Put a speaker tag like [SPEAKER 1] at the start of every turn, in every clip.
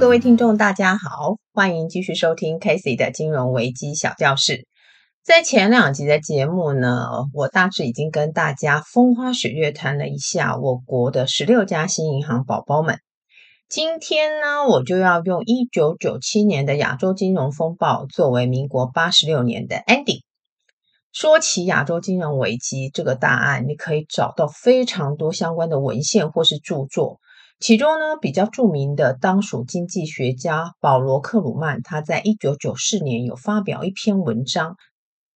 [SPEAKER 1] 各位听众，大家好，欢迎继续收听 Casey 的金融危机小教室。在前两集的节目呢，我大致已经跟大家风花雪月谈了一下我国的十六家新银行宝宝们。今天呢，我就要用一九九七年的亚洲金融风暴作为民国八十六年的 ending。说起亚洲金融危机这个大案，你可以找到非常多相关的文献或是著作。其中呢，比较著名的当属经济学家保罗克鲁曼，他在一九九四年有发表一篇文章。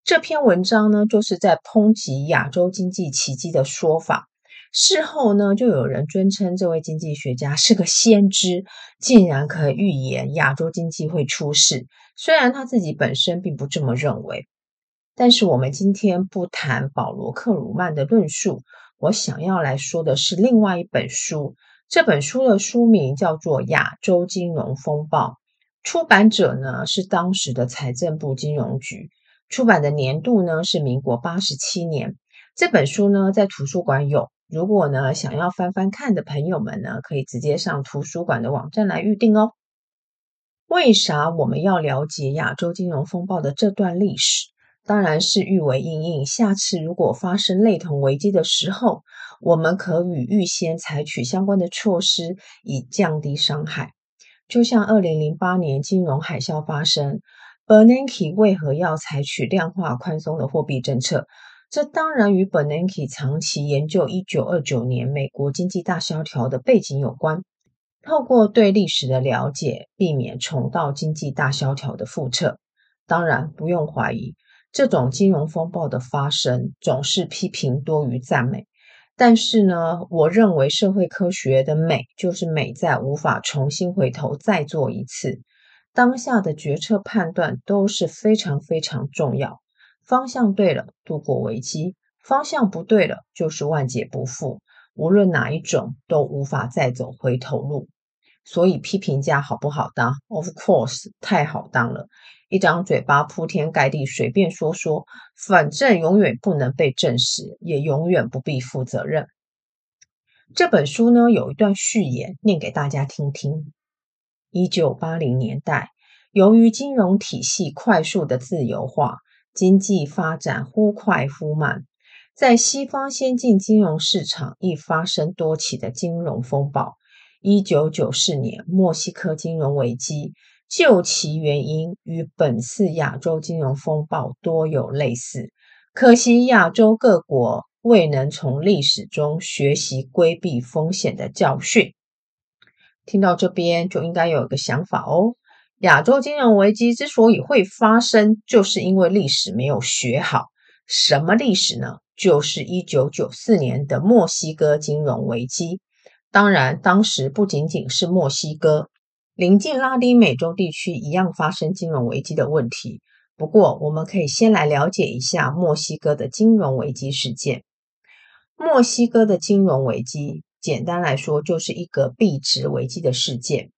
[SPEAKER 1] 这篇文章呢，就是在抨击亚洲经济奇迹的说法。事后呢，就有人尊称这位经济学家是个先知，竟然可以预言亚洲经济会出事。虽然他自己本身并不这么认为，但是我们今天不谈保罗克鲁曼的论述，我想要来说的是另外一本书。这本书的书名叫做《亚洲金融风暴》，出版者呢是当时的财政部金融局，出版的年度呢是民国八十七年。这本书呢在图书馆有，如果呢想要翻翻看的朋友们呢，可以直接上图书馆的网站来预定哦。为啥我们要了解亚洲金融风暴的这段历史？当然是预为应应，下次如果发生类同危机的时候，我们可以预先采取相关的措施，以降低伤害。就像二零零八年金融海啸发生，Bernanke 为何要采取量化宽松的货币政策？这当然与 Bernanke 长期研究一九二九年美国经济大萧条的背景有关。透过对历史的了解，避免重蹈经济大萧条的覆辙。当然，不用怀疑。这种金融风暴的发生，总是批评多于赞美。但是呢，我认为社会科学的美，就是美在无法重新回头再做一次。当下的决策判断都是非常非常重要。方向对了，度过危机；方向不对了，就是万劫不复。无论哪一种，都无法再走回头路。所以批评家好不好当？Of course，太好当了。一张嘴巴铺天盖地随便说说，反正永远不能被证实，也永远不必负责任。这本书呢，有一段序言，念给大家听听。一九八零年代，由于金融体系快速的自由化，经济发展忽快忽慢，在西方先进金融市场亦发生多起的金融风暴。一九九四年，墨西哥金融危机，究其原因，与本次亚洲金融风暴多有类似。可惜亚洲各国未能从历史中学习规避风险的教训。听到这边，就应该有一个想法哦：亚洲金融危机之所以会发生，就是因为历史没有学好。什么历史呢？就是一九九四年的墨西哥金融危机。当然，当时不仅仅是墨西哥，邻近拉丁美洲地区一样发生金融危机的问题。不过，我们可以先来了解一下墨西哥的金融危机事件。墨西哥的金融危机，简单来说，就是一个币值危机的事件。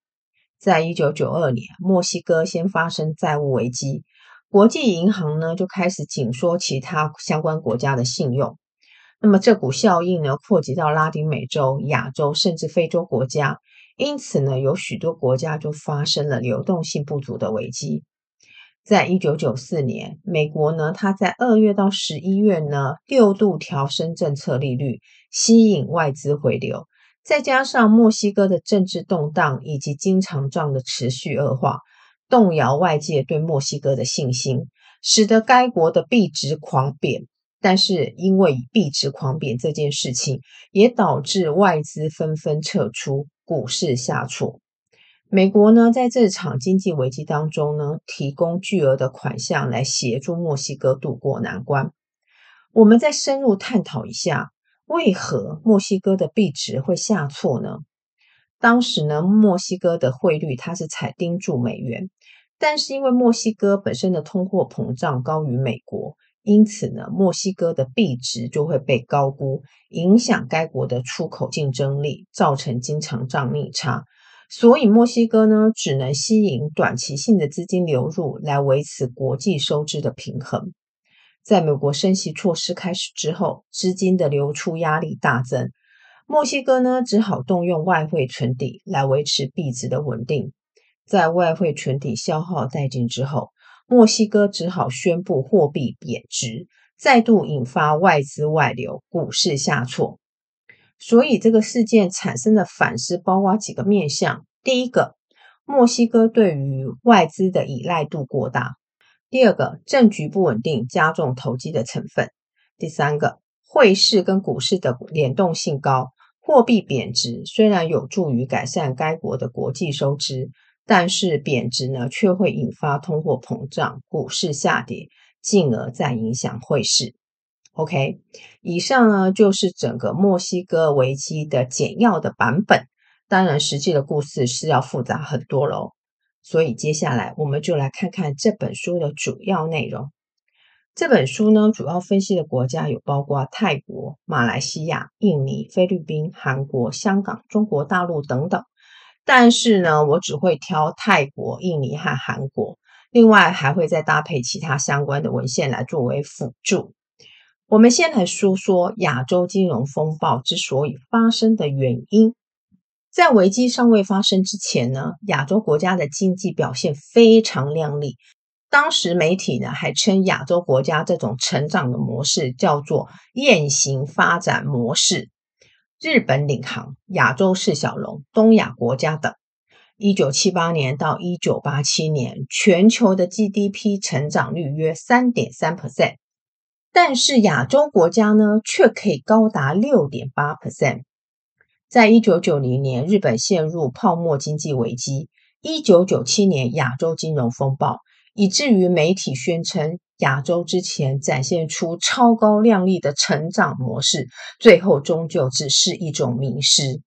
[SPEAKER 1] 在一九九二年，墨西哥先发生债务危机，国际银行呢就开始紧缩其他相关国家的信用。那么这股效应呢，扩及到拉丁美洲、亚洲，甚至非洲国家，因此呢，有许多国家就发生了流动性不足的危机。在一九九四年，美国呢，它在二月到十一月呢，六度调升政策利率，吸引外资回流，再加上墨西哥的政治动荡以及经常账的持续恶化，动摇外界对墨西哥的信心，使得该国的币值狂贬。但是，因为币值狂贬这件事情，也导致外资纷纷撤出，股市下挫。美国呢，在这场经济危机当中呢，提供巨额的款项来协助墨西哥渡过难关。我们再深入探讨一下，为何墨西哥的币值会下挫呢？当时呢，墨西哥的汇率它是采盯住美元，但是因为墨西哥本身的通货膨胀高于美国。因此呢，墨西哥的币值就会被高估，影响该国的出口竞争力，造成经常账逆差。所以墨西哥呢，只能吸引短期性的资金流入，来维持国际收支的平衡。在美国升息措施开始之后，资金的流出压力大增，墨西哥呢，只好动用外汇存底来维持币值的稳定。在外汇存底消耗殆尽之后，墨西哥只好宣布货币贬值，再度引发外资外流，股市下挫。所以这个事件产生的反思包括几个面向：第一个，墨西哥对于外资的依赖度过大；第二个，政局不稳定加重投机的成分；第三个，汇市跟股市的联动性高，货币贬值虽然有助于改善该国的国际收支，但是贬值呢却会引发通货膨胀、股市下跌，进而再影响汇市。OK，以上呢就是整个墨西哥危机的简要的版本。当然，实际的故事是要复杂很多喽。所以接下来我们就来看看这本书的主要内容。这本书呢，主要分析的国家有包括泰国、马来西亚、印尼、菲律宾、韩国、香港、中国大陆等等。但是呢，我只会挑泰国、印尼和韩国，另外还会再搭配其他相关的文献来作为辅助。我们先来说说亚洲金融风暴之所以发生的原因。在危机尚未发生之前呢，亚洲国家的经济表现非常亮丽。当时媒体呢还称亚洲国家这种成长的模式叫做“雁行发展模式”。日本领航，亚洲四小龙、东亚国家等。一九七八年到一九八七年，全球的 GDP 成长率约三点三 percent。但是亚洲国家呢，却可以高达六点八 percent。在一九九零年，日本陷入泡沫经济危机；一九九七年，亚洲金融风暴，以至于媒体宣称亚洲之前展现出超高亮丽的成长模式，最后终究只是一种迷失。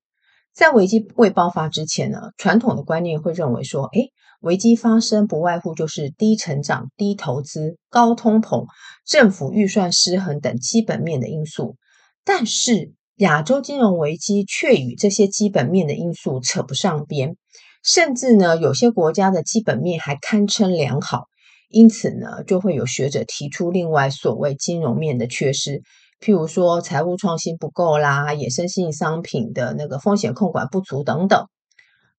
[SPEAKER 1] 在危机未爆发之前呢，传统的观念会认为说，诶危机发生不外乎就是低成长、低投资、高通膨、政府预算失衡等基本面的因素。但是亚洲金融危机却与这些基本面的因素扯不上边，甚至呢，有些国家的基本面还堪称良好。因此呢，就会有学者提出另外所谓金融面的缺失，譬如说财务创新不够啦，衍生性商品的那个风险控管不足等等。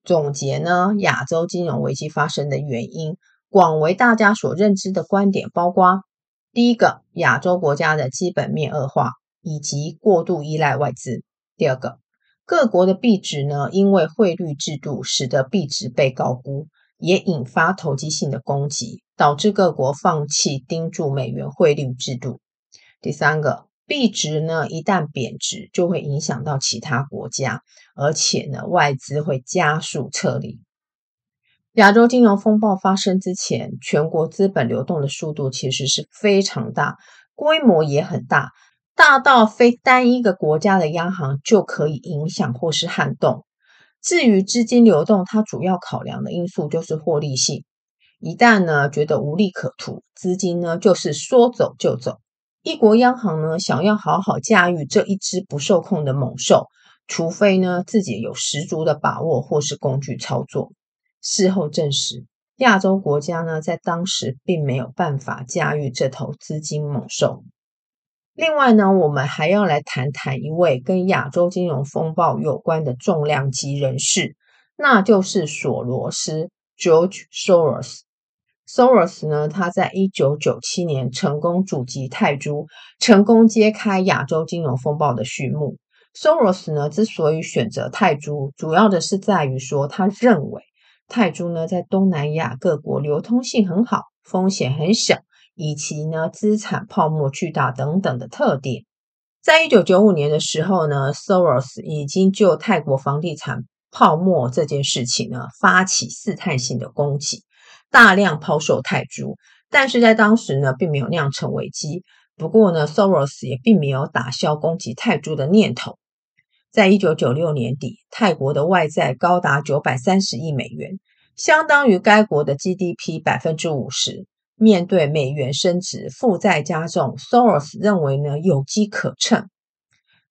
[SPEAKER 1] 总结呢，亚洲金融危机发生的原因，广为大家所认知的观点包括：第一个，亚洲国家的基本面恶化，以及过度依赖外资；第二个，各国的币值呢，因为汇率制度使得币值被高估，也引发投机性的攻击，导致各国放弃盯住美元汇率制度；第三个。币值呢，一旦贬值，就会影响到其他国家，而且呢，外资会加速撤离。亚洲金融风暴发生之前，全国资本流动的速度其实是非常大，规模也很大，大到非单一个国家的央行就可以影响或是撼动。至于资金流动，它主要考量的因素就是获利性。一旦呢觉得无利可图，资金呢就是说走就走。一国央行呢，想要好好驾驭这一只不受控的猛兽，除非呢自己有十足的把握或是工具操作。事后证实，亚洲国家呢在当时并没有办法驾驭这头资金猛兽。另外呢，我们还要来谈谈一位跟亚洲金融风暴有关的重量级人士，那就是索罗斯 （George Soros）。Soros 呢，他在一九九七年成功阻击泰铢，成功揭开亚洲金融风暴的序幕。Soros 呢，之所以选择泰铢，主要的是在于说，他认为泰铢呢在东南亚各国流通性很好，风险很小，以及呢资产泡沫巨大等等的特点。在一九九五年的时候呢，Soros 已经就泰国房地产泡沫这件事情呢发起试探性的攻击。大量抛售泰铢，但是在当时呢，并没有酿成危机。不过呢，Soros 也并没有打消攻击泰铢的念头。在一九九六年底，泰国的外债高达九百三十亿美元，相当于该国的 GDP 百分之五十。面对美元升值、负债加重，Soros 认为呢有机可乘。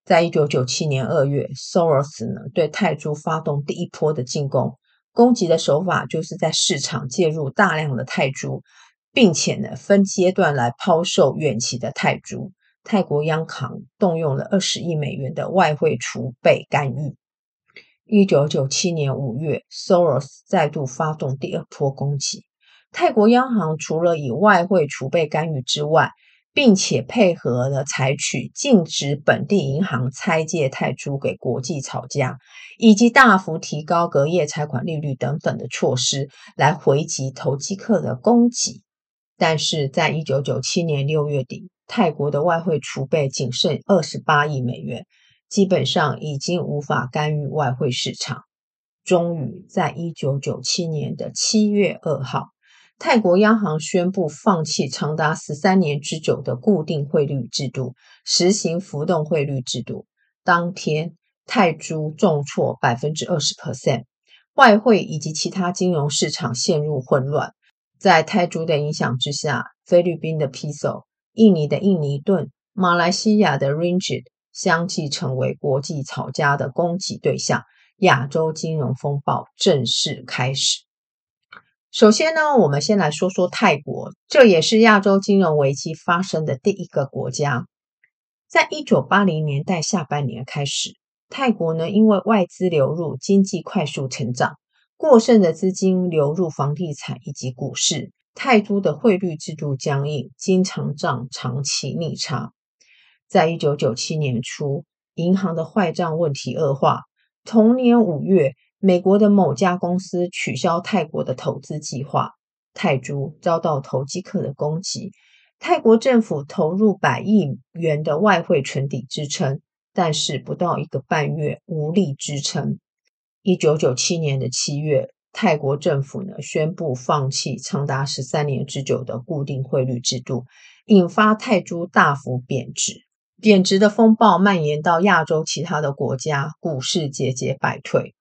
[SPEAKER 1] 在一九九七年二月，Soros 呢对泰铢发动第一波的进攻。攻击的手法就是在市场介入大量的泰铢，并且呢分阶段来抛售远期的泰铢。泰国央行动用了二十亿美元的外汇储备干预。一九九七年五月，Soros 再度发动第二波攻击。泰国央行除了以外汇储备干预之外，并且配合了采取禁止本地银行拆借泰铢给国际炒家，以及大幅提高隔夜拆款利率等等的措施，来回击投机客的攻击。但是在一九九七年六月底，泰国的外汇储备仅剩二十八亿美元。基本上已经无法干预外汇市场。终于，在一九九七年的七月二号，泰国央行宣布放弃长达十三年之久的固定汇率制度，实行浮动汇率制度。当天，泰铢重挫百分之二十 percent，外汇以及其他金融市场陷入混乱。在泰铢的影响之下，菲律宾的披索、印尼的印尼盾、马来西亚的 Ringgit。相继成为国际炒家的攻击对象，亚洲金融风暴正式开始。首先呢，我们先来说说泰国，这也是亚洲金融危机发生的第一个国家。在一九八零年代下半年开始，泰国呢因为外资流入，经济快速成长，过剩的资金流入房地产以及股市，泰铢的汇率制度僵硬，经常账长期逆差。在一九九七年初，银行的坏账问题恶化。同年五月，美国的某家公司取消泰国的投资计划，泰铢遭到投机客的攻击。泰国政府投入百亿元的外汇存底支撑，但是不到一个半月无力支撑。一九九七年的七月，泰国政府呢宣布放弃长达十三年之久的固定汇率制度，引发泰铢大幅贬值。贬值的风暴蔓延到亚洲其他的国家，股市节节败退。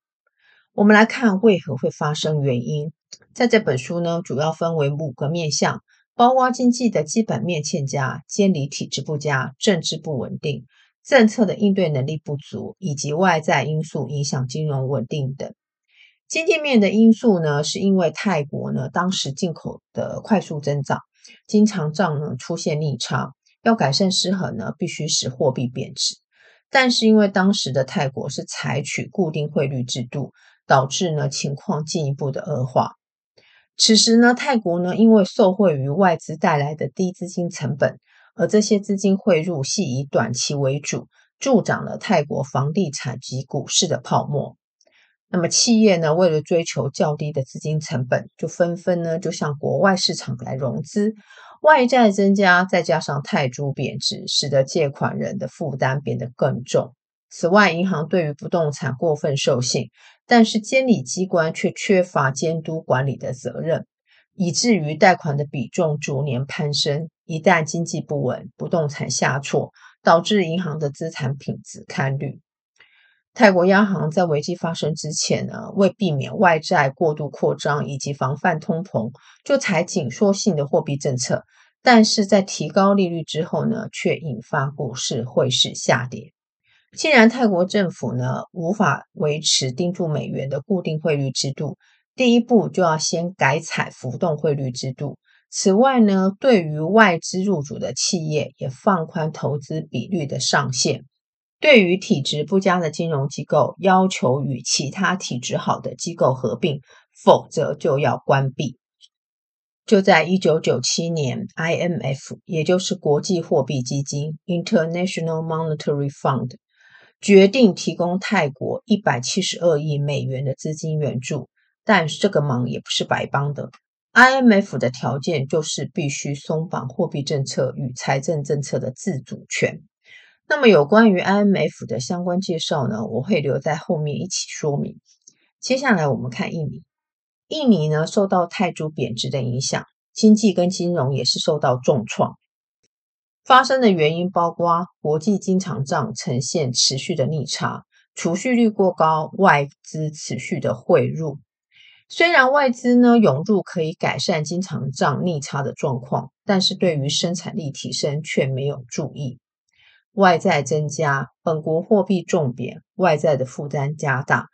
[SPEAKER 1] 我们来看为何会发生原因。在这本书呢，主要分为五个面向，包括经济的基本面欠佳、监理体制不佳、政治不稳定、政策的应对能力不足，以及外在因素影响金融稳定等。经济面的因素呢，是因为泰国呢当时进口的快速增长，经常账呢出现逆差。要改善失衡呢，必须使货币贬值。但是因为当时的泰国是采取固定汇率制度，导致呢情况进一步的恶化。此时呢，泰国呢因为受惠于外资带来的低资金成本，而这些资金汇入系以短期为主，助长了泰国房地产及股市的泡沫。那么企业呢，为了追求较低的资金成本，就纷纷呢就向国外市场来融资。外债增加，再加上泰铢贬值，使得借款人的负担变得更重。此外，银行对于不动产过分授信，但是监理机关却缺乏监督管理的责任，以至于贷款的比重逐年攀升。一旦经济不稳，不动产下挫，导致银行的资产品质堪虑。泰国央行在危机发生之前呢，为避免外债过度扩张以及防范通膨，就采紧缩性的货币政策。但是在提高利率之后呢，却引发股市汇市下跌。既然泰国政府呢无法维持盯住美元的固定汇率制度，第一步就要先改采浮动汇率制度。此外呢，对于外资入主的企业，也放宽投资比率的上限。对于体质不佳的金融机构，要求与其他体质好的机构合并，否则就要关闭。就在一九九七年，IMF 也就是国际货币基金 （International Monetary Fund） 决定提供泰国一百七十二亿美元的资金援助，但是这个忙也不是白帮的。IMF 的条件就是必须松绑货币政策与财政政策的自主权。那么有关于 IMF 的相关介绍呢，我会留在后面一起说明。接下来我们看印尼，印尼呢受到泰铢贬值的影响，经济跟金融也是受到重创。发生的原因包括国际经常账呈现持续的逆差，储蓄率过高，外资持续的汇入。虽然外资呢涌入可以改善经常账逆差的状况，但是对于生产力提升却没有注意。外债增加，本国货币重贬，外债的负担加大，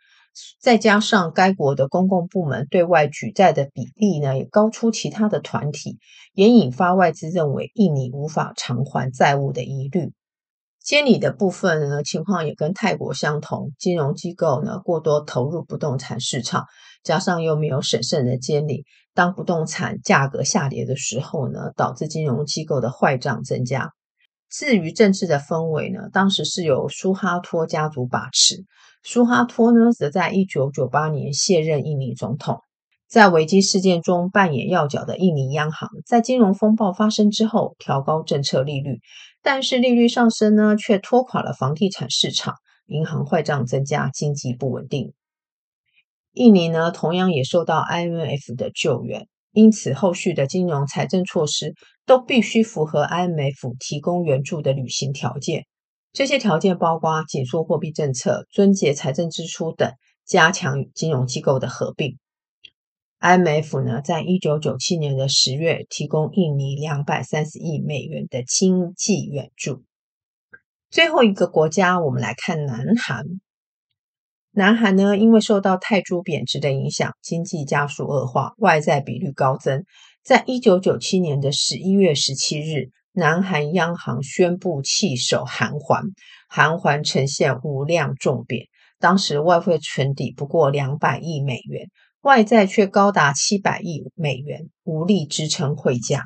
[SPEAKER 1] 再加上该国的公共部门对外举债的比例呢，也高出其他的团体，也引发外资认为印尼无法偿还债务的疑虑。监理的部分呢，情况也跟泰国相同，金融机构呢过多投入不动产市场，加上又没有审慎的监理，当不动产价格下跌的时候呢，导致金融机构的坏账增加。至于政治的氛围呢，当时是由苏哈托家族把持，苏哈托呢则在一九九八年卸任印尼总统。在危机事件中扮演要角的印尼央行，在金融风暴发生之后调高政策利率，但是利率上升呢，却拖垮了房地产市场，银行坏账增加，经济不稳定。印尼呢，同样也受到 IMF 的救援，因此后续的金融财政措施都必须符合 IMF 提供援助的履行条件。这些条件包括紧缩货币政策、撙节财政支出等，加强与金融机构的合并。IMF 呢，在一九九七年的十月提供印尼两百三十亿美元的经济援助。最后一个国家，我们来看南韩。南韩呢，因为受到泰铢贬值的影响，经济加速恶化，外债比率高增。在一九九七年的十一月十七日，南韩央行宣布弃守韩元，韩元呈现无量重贬。当时外汇存底不过两百亿美元。外债却高达七百亿美元，无力支撑汇价。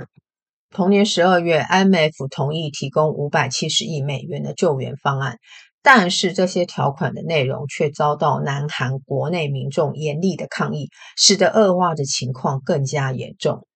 [SPEAKER 1] 同年十二月，IMF 同意提供五百七十亿美元的救援方案，但是这些条款的内容却遭到南韩国内民众严厉的抗议，使得恶化的情况更加严重。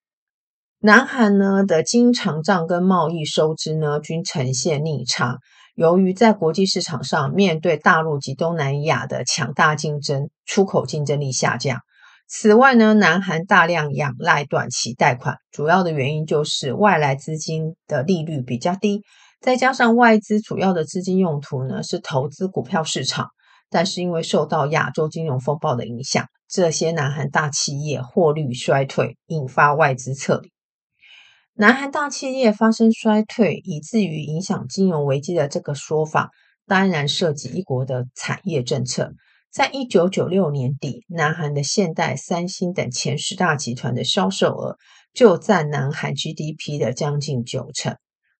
[SPEAKER 1] 南韩呢的经常账跟贸易收支呢均呈现逆差，由于在国际市场上面对大陆及东南亚的强大竞争，出口竞争力下降。此外呢，南韩大量仰赖短期贷款，主要的原因就是外来资金的利率比较低，再加上外资主要的资金用途呢是投资股票市场，但是因为受到亚洲金融风暴的影响，这些南韩大企业获利衰退，引发外资撤离。南韩大企业发生衰退，以至于影响金融危机的这个说法，当然涉及一国的产业政策。在一九九六年底，南韩的现代、三星等前十大集团的销售额就占南韩 GDP 的将近九成。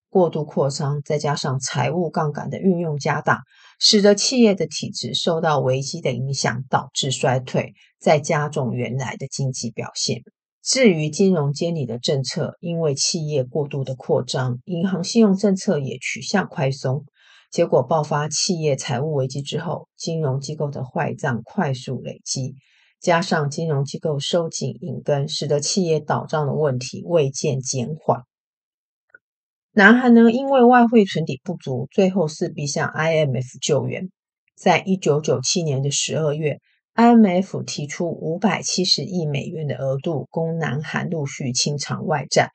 [SPEAKER 1] 过度扩张，再加上财务杠杆的运用加大，使得企业的体质受到危机的影响，导致衰退，再加重原来的经济表现。至于金融监理的政策，因为企业过度的扩张，银行信用政策也趋向宽松。结果爆发企业财务危机之后，金融机构的坏账快速累积，加上金融机构收紧银根，使得企业倒账的问题未见减缓。南韩呢，因为外汇存底不足，最后势必向 IMF 救援。在一九九七年的十二月，IMF 提出五百七十亿美元的额度，供南韩陆续清偿外债，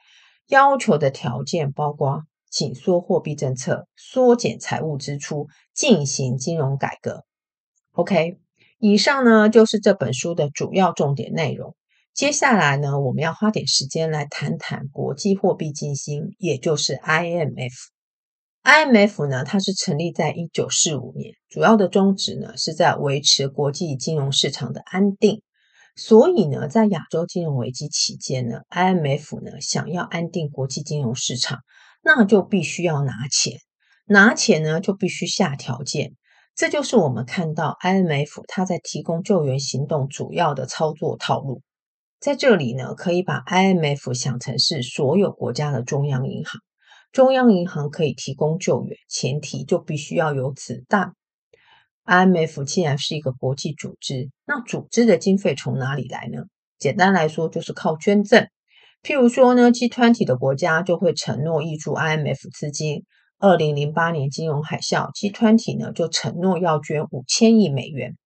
[SPEAKER 1] 要求的条件包括。紧缩货币政策，缩减财务支出，进行金融改革。OK，以上呢就是这本书的主要重点内容。接下来呢，我们要花点时间来谈谈国际货币基金，也就是 IMF。IMF 呢，它是成立在一九四五年，主要的宗旨呢是在维持国际金融市场的安定。所以呢，在亚洲金融危机期间呢，IMF 呢想要安定国际金融市场。那就必须要拿钱，拿钱呢就必须下条件，这就是我们看到 IMF 它在提供救援行动主要的操作套路。在这里呢，可以把 IMF 想成是所有国家的中央银行，中央银行可以提供救援，前提就必须要有子弹。IMF 既然是一个国际组织，那组织的经费从哪里来呢？简单来说，就是靠捐赠。譬如说呢，G20 的国家就会承诺挹注 IMF 资金。二零零八年金融海啸，G20 呢就承诺要捐五千亿美元。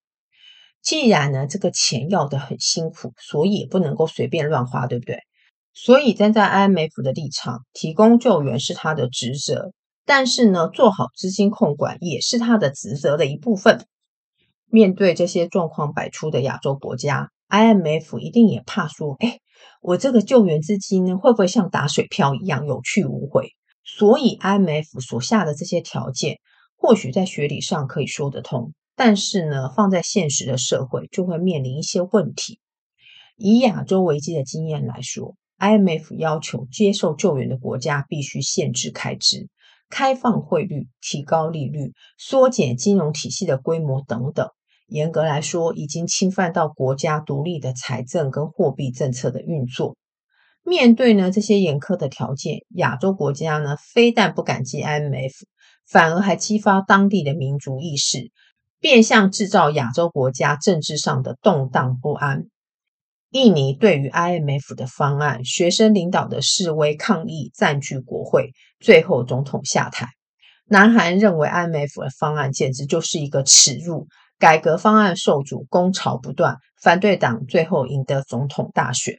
[SPEAKER 1] 既然呢这个钱要得很辛苦，所以也不能够随便乱花，对不对？所以站在 IMF 的立场，提供救援是他的职责，但是呢做好资金控管也是他的职责的一部分。面对这些状况百出的亚洲国家，IMF 一定也怕说，哎。我这个救援资金呢，会不会像打水漂一样有去无回？所以 IMF 所下的这些条件，或许在学理上可以说得通，但是呢，放在现实的社会就会面临一些问题。以亚洲危机的经验来说，IMF 要求接受救援的国家必须限制开支，开放汇率、提高利率、缩减金融体系的规模等等。严格来说，已经侵犯到国家独立的财政跟货币政策的运作。面对呢这些严苛的条件，亚洲国家呢非但不感激 IMF，反而还激发当地的民族意识，变相制造亚洲国家政治上的动荡不安。印尼对于 IMF 的方案，学生领导的示威抗议占据国会，最后总统下台。南韩认为 IMF 的方案简直就是一个耻辱，改革方案受阻，攻潮不断，反对党最后赢得总统大选。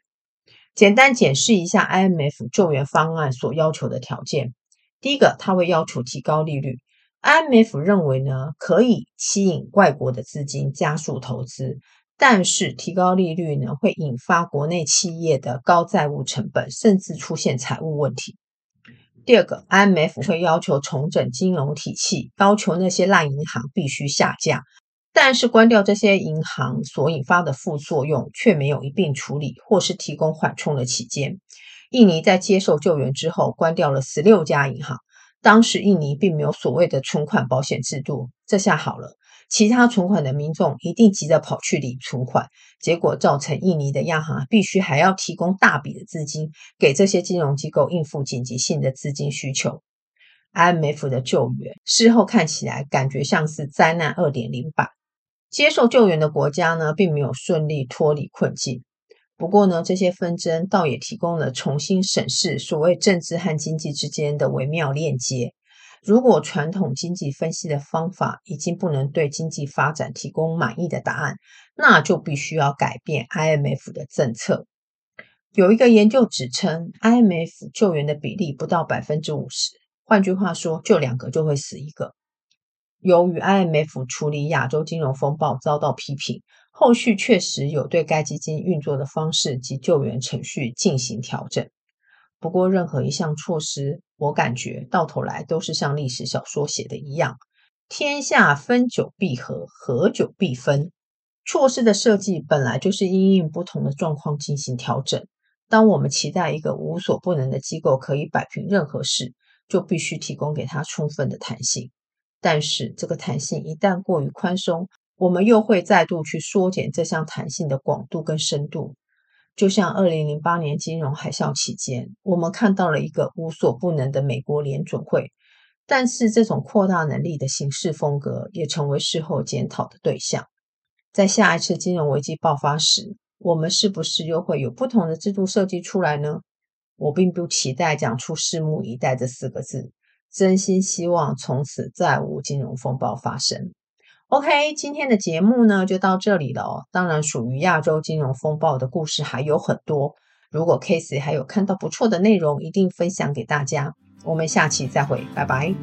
[SPEAKER 1] 简单解释一下 IMF 救援方案所要求的条件。第一个，他会要求提高利率。IMF 认为呢，可以吸引外国的资金，加速投资，但是提高利率呢，会引发国内企业的高债务成本，甚至出现财务问题。第二个，IMF 会要求重整金融体系，要求那些烂银行必须下架。但是关掉这些银行所引发的副作用却没有一并处理，或是提供缓冲的期间。印尼在接受救援之后，关掉了十六家银行。当时印尼并没有所谓的存款保险制度，这下好了，其他存款的民众一定急着跑去领存款，结果造成印尼的央行必须还要提供大笔的资金给这些金融机构应付紧急性的资金需求。IMF 的救援事后看起来感觉像是灾难二点零版。接受救援的国家呢，并没有顺利脱离困境。不过呢，这些纷争倒也提供了重新审视所谓政治和经济之间的微妙链接。如果传统经济分析的方法已经不能对经济发展提供满意的答案，那就必须要改变 IMF 的政策。有一个研究指称，IMF 救援的比例不到百分之五十，换句话说，救两个就会死一个。由于 IMF 处理亚洲金融风暴遭到批评，后续确实有对该基金运作的方式及救援程序进行调整。不过，任何一项措施，我感觉到头来都是像历史小说写的一样：天下分久必合，合久必分。措施的设计本来就是因应不同的状况进行调整。当我们期待一个无所不能的机构可以摆平任何事，就必须提供给他充分的弹性。但是，这个弹性一旦过于宽松，我们又会再度去缩减这项弹性的广度跟深度。就像二零零八年金融海啸期间，我们看到了一个无所不能的美国联准会，但是这种扩大能力的行事风格也成为事后检讨的对象。在下一次金融危机爆发时，我们是不是又会有不同的制度设计出来呢？我并不期待讲出“拭目以待”这四个字。真心希望从此再无金融风暴发生。OK，今天的节目呢就到这里了哦。当然，属于亚洲金融风暴的故事还有很多。如果 Case 还有看到不错的内容，一定分享给大家。我们下期再会，拜拜。